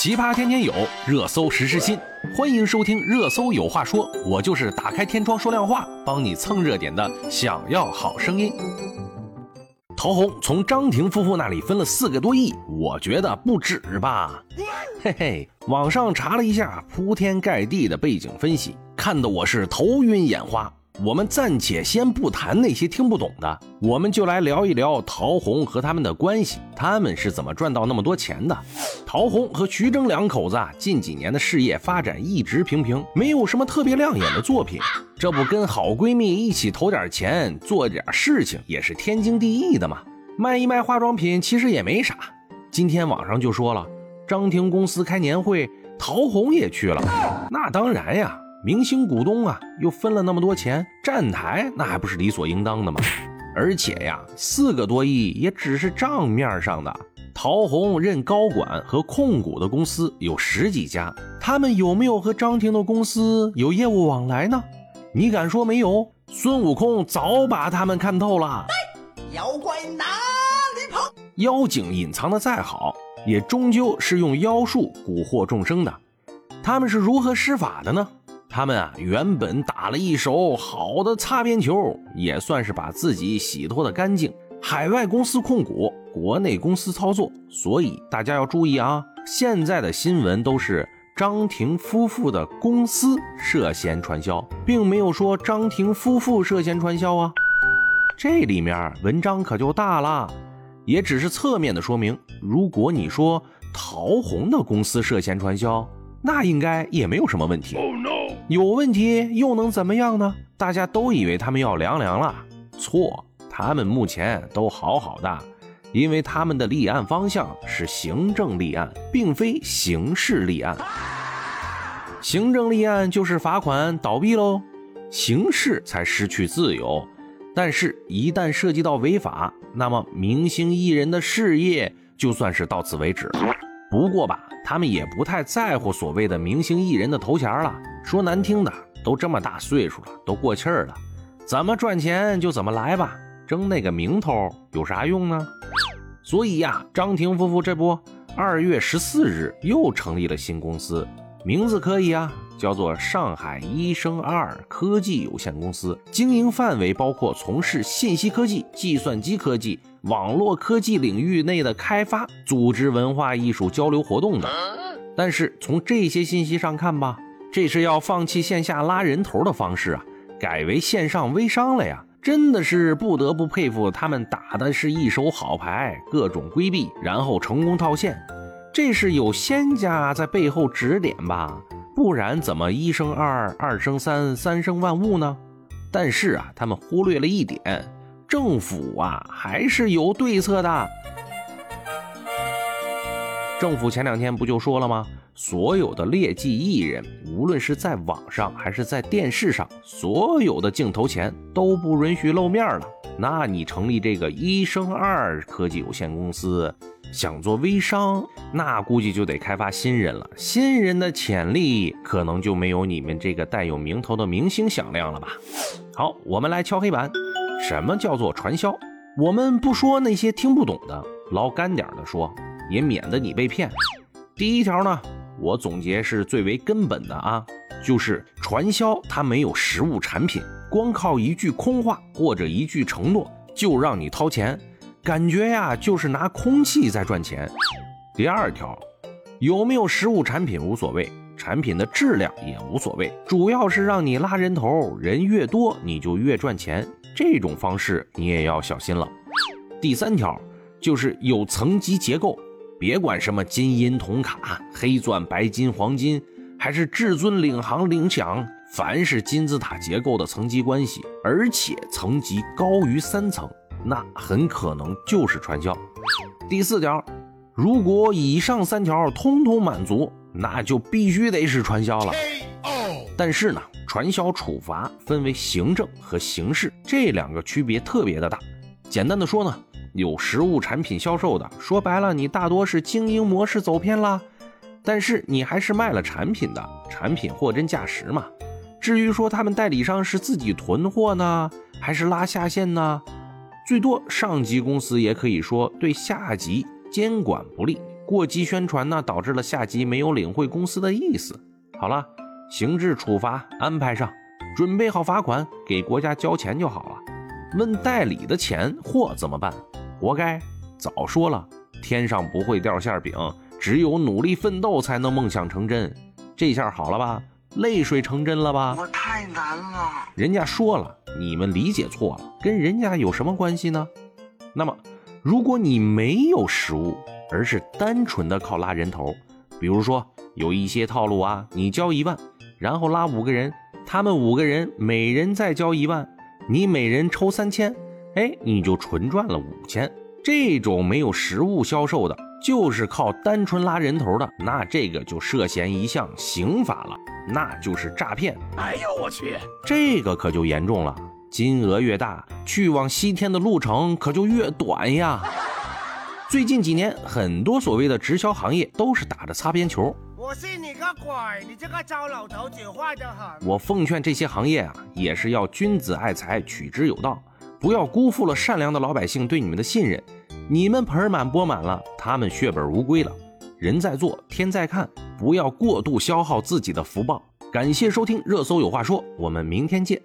奇葩天天有，热搜时时新。欢迎收听《热搜有话说》，我就是打开天窗说亮话，帮你蹭热点的。想要好声音。陶虹从张庭夫妇那里分了四个多亿，我觉得不止吧。嘿嘿，网上查了一下铺天盖地的背景分析，看得我是头晕眼花。我们暂且先不谈那些听不懂的，我们就来聊一聊陶虹和他们的关系，他们是怎么赚到那么多钱的？陶虹和徐峥两口子啊，近几年的事业发展一直平平，没有什么特别亮眼的作品。这不跟好闺蜜一起投点钱做点事情，也是天经地义的嘛。卖一卖化妆品其实也没啥。今天网上就说了，张庭公司开年会，陶虹也去了，那当然呀。明星股东啊，又分了那么多钱，站台那还不是理所应当的吗？而且呀，四个多亿也只是账面上的。陶虹任高管和控股的公司有十几家，他们有没有和张庭的公司有业务往来呢？你敢说没有？孙悟空早把他们看透了。妖怪哪里跑？妖精隐藏的再好，也终究是用妖术蛊惑众生的。他们是如何施法的呢？他们啊，原本打了一手好的擦边球，也算是把自己洗脱的干净。海外公司控股，国内公司操作，所以大家要注意啊！现在的新闻都是张庭夫妇的公司涉嫌传销，并没有说张庭夫妇涉嫌传销啊。这里面文章可就大了，也只是侧面的说明。如果你说陶虹的公司涉嫌传销，那应该也没有什么问题。有问题又能怎么样呢？大家都以为他们要凉凉了，错，他们目前都好好的，因为他们的立案方向是行政立案，并非刑事立案。行政立案就是罚款倒闭喽，刑事才失去自由。但是，一旦涉及到违法，那么明星艺人的事业就算是到此为止。不过吧，他们也不太在乎所谓的明星艺人的头衔了。说难听的，都这么大岁数了，都过气儿了，怎么赚钱就怎么来吧，争那个名头有啥用呢？所以呀，张庭夫妇这不，二月十四日又成立了新公司，名字可以啊，叫做上海医生二科技有限公司，经营范围包括从事信息科技、计算机科技、网络科技领域内的开发、组织文化艺术交流活动的。但是从这些信息上看吧。这是要放弃线下拉人头的方式啊，改为线上微商了呀！真的是不得不佩服他们打的是一手好牌，各种规避，然后成功套现。这是有仙家在背后指点吧？不然怎么一生二，二生三，三生万物呢？但是啊，他们忽略了一点，政府啊还是有对策的。政府前两天不就说了吗？所有的劣迹艺人，无论是在网上还是在电视上，所有的镜头前都不允许露面了。那你成立这个一生二科技有限公司，想做微商，那估计就得开发新人了。新人的潜力可能就没有你们这个带有名头的明星响亮了吧？好，我们来敲黑板，什么叫做传销？我们不说那些听不懂的，捞干点的说，也免得你被骗。第一条呢？我总结是最为根本的啊，就是传销它没有实物产品，光靠一句空话或者一句承诺就让你掏钱，感觉呀就是拿空气在赚钱。第二条，有没有实物产品无所谓，产品的质量也无所谓，主要是让你拉人头，人越多你就越赚钱，这种方式你也要小心了。第三条就是有层级结构。别管什么金银铜卡、黑钻、白金、黄金，还是至尊领航领奖，凡是金字塔结构的层级关系，而且层级高于三层，那很可能就是传销。第四条，如果以上三条通通满足，那就必须得是传销了。但是呢，传销处罚分为行政和刑事这两个区别特别的大。简单的说呢。有实物产品销售的，说白了，你大多是经营模式走偏了，但是你还是卖了产品的，产品货真价实嘛。至于说他们代理商是自己囤货呢，还是拉下线呢？最多上级公司也可以说对下级监管不力，过激宣传呢，导致了下级没有领会公司的意思。好了，刑事处罚安排上，准备好罚款，给国家交钱就好了。问代理的钱货怎么办？活该！早说了，天上不会掉馅饼，只有努力奋斗才能梦想成真。这下好了吧？泪水成真了吧？我太难了。人家说了，你们理解错了，跟人家有什么关系呢？那么，如果你没有实物，而是单纯的靠拉人头，比如说有一些套路啊，你交一万，然后拉五个人，他们五个人每人再交一万，你每人抽三千，哎，你就纯赚了五千。这种没有实物销售的，就是靠单纯拉人头的，那这个就涉嫌一项刑法了，那就是诈骗。哎呦我去，这个可就严重了，金额越大，去往西天的路程可就越短呀。最近几年，很多所谓的直销行业都是打着擦边球。我信你个鬼！你这个糟老头子坏得很。我奉劝这些行业啊，也是要君子爱财，取之有道，不要辜负了善良的老百姓对你们的信任。你们盆满钵满了，他们血本无归了。人在做，天在看，不要过度消耗自己的福报。感谢收听《热搜有话说》，我们明天见。